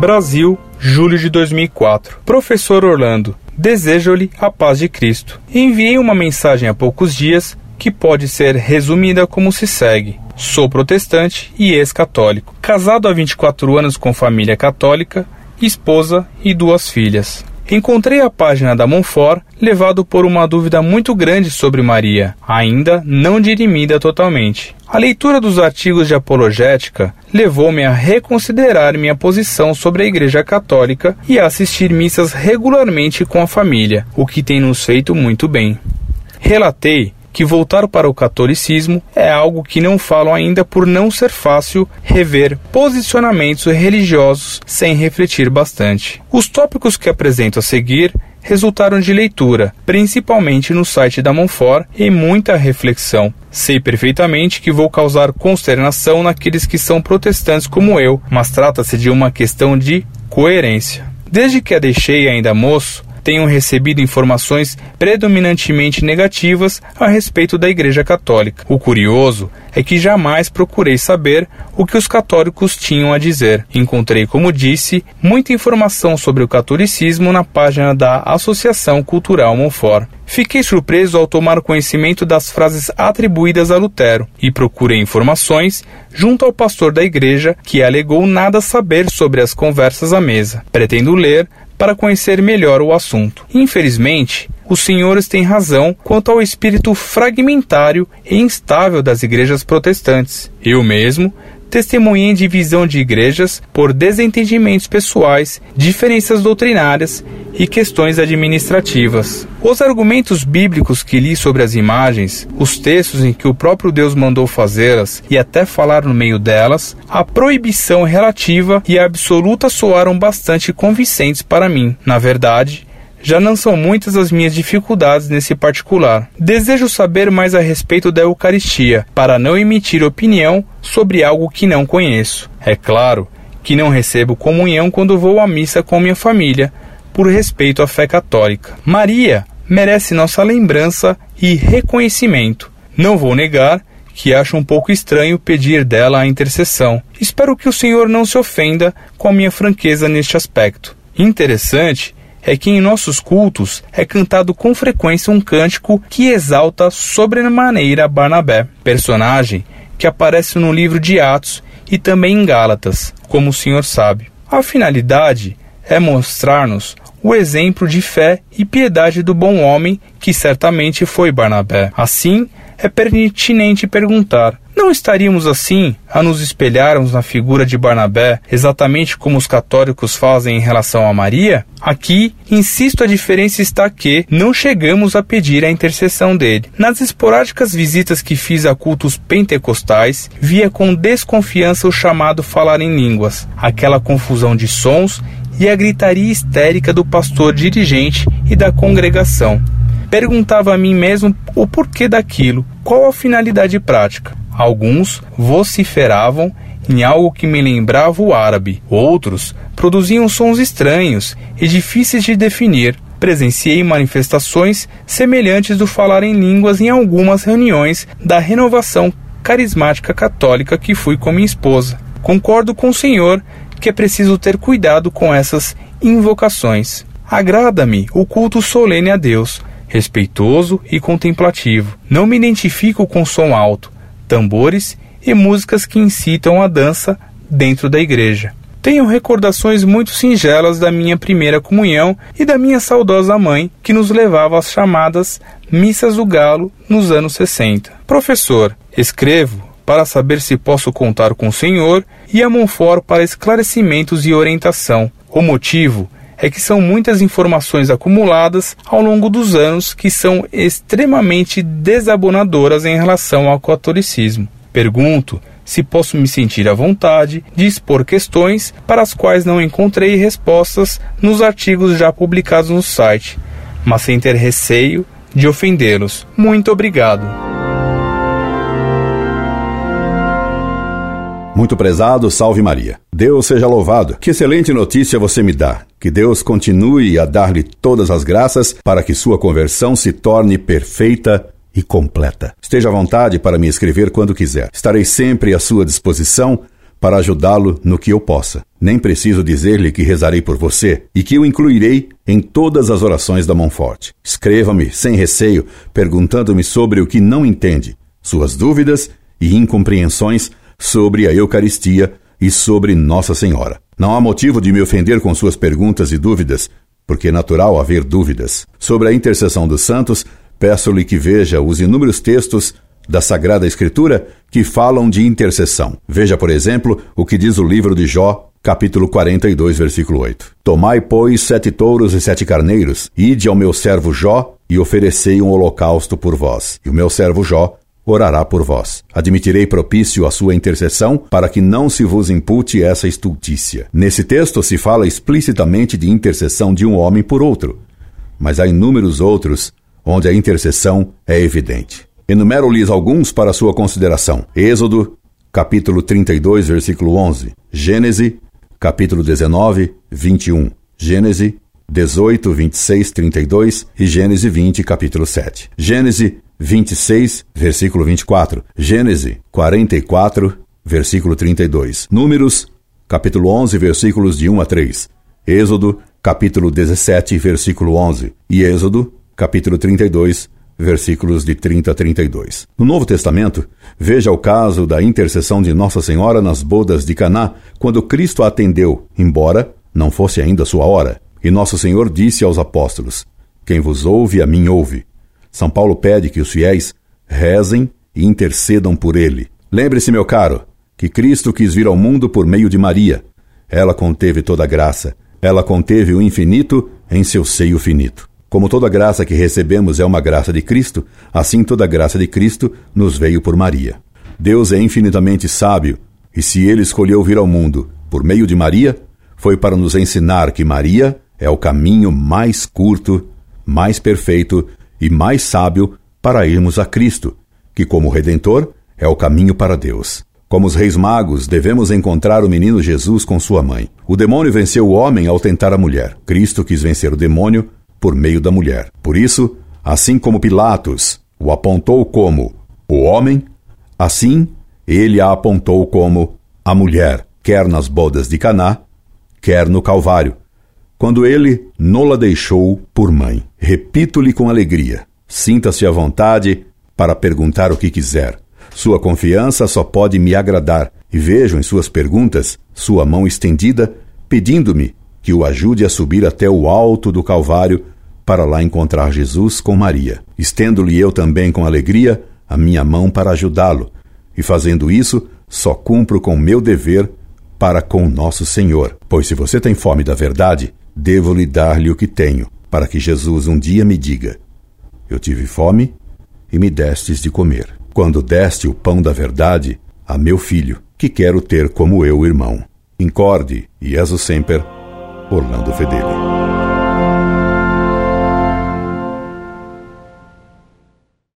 Brasil, julho de 2004. Professor Orlando, desejo-lhe a paz de Cristo. Enviei uma mensagem há poucos dias que pode ser resumida como se segue: Sou protestante e ex-católico, casado há 24 anos com família católica, esposa e duas filhas. Encontrei a página da Monfort levado por uma dúvida muito grande sobre Maria, ainda não dirimida totalmente. A leitura dos artigos de apologética levou-me a reconsiderar minha posição sobre a Igreja Católica e a assistir missas regularmente com a família, o que tem nos feito muito bem. Relatei que voltar para o catolicismo é algo que não falo ainda por não ser fácil rever posicionamentos religiosos sem refletir bastante. Os tópicos que apresento a seguir resultaram de leitura, principalmente no site da Monfort, e muita reflexão. Sei perfeitamente que vou causar consternação naqueles que são protestantes como eu, mas trata-se de uma questão de coerência. Desde que a deixei ainda moço, tenham recebido informações predominantemente negativas a respeito da Igreja Católica. O curioso é que jamais procurei saber o que os católicos tinham a dizer. Encontrei, como disse, muita informação sobre o catolicismo na página da Associação Cultural Monfort. Fiquei surpreso ao tomar conhecimento das frases atribuídas a Lutero e procurei informações junto ao pastor da igreja que alegou nada saber sobre as conversas à mesa. Pretendo ler para conhecer melhor o assunto. Infelizmente, os senhores têm razão quanto ao espírito fragmentário e instável das igrejas protestantes. Eu mesmo testemunhei divisão de igrejas por desentendimentos pessoais, diferenças doutrinárias e questões administrativas. Os argumentos bíblicos que li sobre as imagens, os textos em que o próprio Deus mandou fazê-las e até falar no meio delas, a proibição relativa e absoluta soaram bastante convincentes para mim. Na verdade, já não são muitas as minhas dificuldades nesse particular. Desejo saber mais a respeito da Eucaristia, para não emitir opinião sobre algo que não conheço. É claro que não recebo comunhão quando vou à missa com minha família, por respeito à fé católica. Maria merece nossa lembrança e reconhecimento. Não vou negar que acho um pouco estranho pedir dela a intercessão. Espero que o Senhor não se ofenda com a minha franqueza neste aspecto. Interessante é que em nossos cultos é cantado com frequência um cântico que exalta sobremaneira Barnabé, personagem que aparece no livro de Atos e também em Gálatas, como o Senhor sabe. A finalidade é mostrar-nos o exemplo de fé e piedade do bom homem que certamente foi Barnabé. Assim, é pertinente perguntar: não estaríamos assim a nos espelharmos na figura de Barnabé, exatamente como os católicos fazem em relação a Maria? Aqui, insisto, a diferença está que não chegamos a pedir a intercessão dele. Nas esporádicas visitas que fiz a cultos pentecostais, via com desconfiança o chamado falar em línguas, aquela confusão de sons e a gritaria histérica do pastor dirigente e da congregação. Perguntava a mim mesmo o porquê daquilo, qual a finalidade prática. Alguns vociferavam em algo que me lembrava o árabe, outros produziam sons estranhos e difíceis de definir. Presenciei manifestações semelhantes do falar em línguas em algumas reuniões da renovação carismática católica que fui com minha esposa. Concordo com o senhor que é preciso ter cuidado com essas invocações. Agrada-me o culto solene a Deus, respeitoso e contemplativo. Não me identifico com som alto, tambores e músicas que incitam a dança dentro da igreja. Tenho recordações muito singelas da minha primeira comunhão e da minha saudosa mãe, que nos levava às chamadas Missas do Galo nos anos 60. Professor, escrevo para saber se posso contar com o senhor e a Monfort para esclarecimentos e orientação. O motivo é que são muitas informações acumuladas ao longo dos anos que são extremamente desabonadoras em relação ao catolicismo. Pergunto se posso me sentir à vontade de expor questões para as quais não encontrei respostas nos artigos já publicados no site, mas sem ter receio de ofendê-los. Muito obrigado. Muito prezado, salve Maria. Deus seja louvado. Que excelente notícia você me dá. Que Deus continue a dar-lhe todas as graças para que sua conversão se torne perfeita e completa. Esteja à vontade para me escrever quando quiser. Estarei sempre à sua disposição para ajudá-lo no que eu possa. Nem preciso dizer-lhe que rezarei por você e que o incluirei em todas as orações da mão forte. Escreva-me, sem receio, perguntando-me sobre o que não entende, suas dúvidas e incompreensões sobre a Eucaristia e sobre Nossa Senhora. Não há motivo de me ofender com suas perguntas e dúvidas, porque é natural haver dúvidas. Sobre a intercessão dos santos, peço-lhe que veja os inúmeros textos da Sagrada Escritura que falam de intercessão. Veja, por exemplo, o que diz o livro de Jó, capítulo 42, versículo 8. Tomai, pois, sete touros e sete carneiros, ide ao meu servo Jó e oferecei um holocausto por vós. E o meu servo Jó orará por vós. Admitirei propício a sua intercessão para que não se vos impute essa estultícia. Nesse texto se fala explicitamente de intercessão de um homem por outro, mas há inúmeros outros onde a intercessão é evidente. Enumero-lhes alguns para sua consideração. Êxodo, capítulo 32, versículo 11. Gênese, capítulo 19, 21. Gênese 18, 26, 32 e Gênese 20, capítulo 7. Gênese 26, versículo 24. Gênese 44, versículo 32. Números, capítulo 11, versículos de 1 a 3. Êxodo, capítulo 17, versículo 11. E Êxodo, capítulo 32, versículos de 30 a 32. No Novo Testamento, veja o caso da intercessão de Nossa Senhora nas bodas de Caná, quando Cristo a atendeu, embora não fosse ainda sua hora. E Nosso Senhor disse aos apóstolos: Quem vos ouve, a mim ouve. São Paulo pede que os fiéis rezem e intercedam por ele. Lembre-se, meu caro, que Cristo quis vir ao mundo por meio de Maria. Ela conteve toda a graça. Ela conteve o infinito em seu seio finito. Como toda graça que recebemos é uma graça de Cristo, assim toda graça de Cristo nos veio por Maria. Deus é infinitamente sábio, e se ele escolheu vir ao mundo por meio de Maria, foi para nos ensinar que Maria é o caminho mais curto, mais perfeito e mais sábio para irmos a Cristo, que, como Redentor, é o caminho para Deus. Como os reis magos, devemos encontrar o menino Jesus com sua mãe. O demônio venceu o homem ao tentar a mulher. Cristo quis vencer o demônio por meio da mulher. Por isso, assim como Pilatos o apontou como o homem, assim ele a apontou como a mulher, quer nas bodas de Caná, quer no Calvário, quando ele nola deixou por mãe. Repito-lhe com alegria: sinta-se à vontade para perguntar o que quiser. Sua confiança só pode me agradar, e vejo em suas perguntas sua mão estendida, pedindo-me que o ajude a subir até o alto do Calvário para lá encontrar Jesus com Maria. Estendo-lhe eu também com alegria a minha mão para ajudá-lo, e fazendo isso, só cumpro com meu dever para com nosso Senhor. Pois se você tem fome da verdade, devo-lhe dar-lhe o que tenho, para que Jesus um dia me diga: Eu tive fome e me destes de comer. Quando deste o pão da verdade a meu filho, que quero ter como eu irmão. Incorde e o sempre, Orlando Fedeli.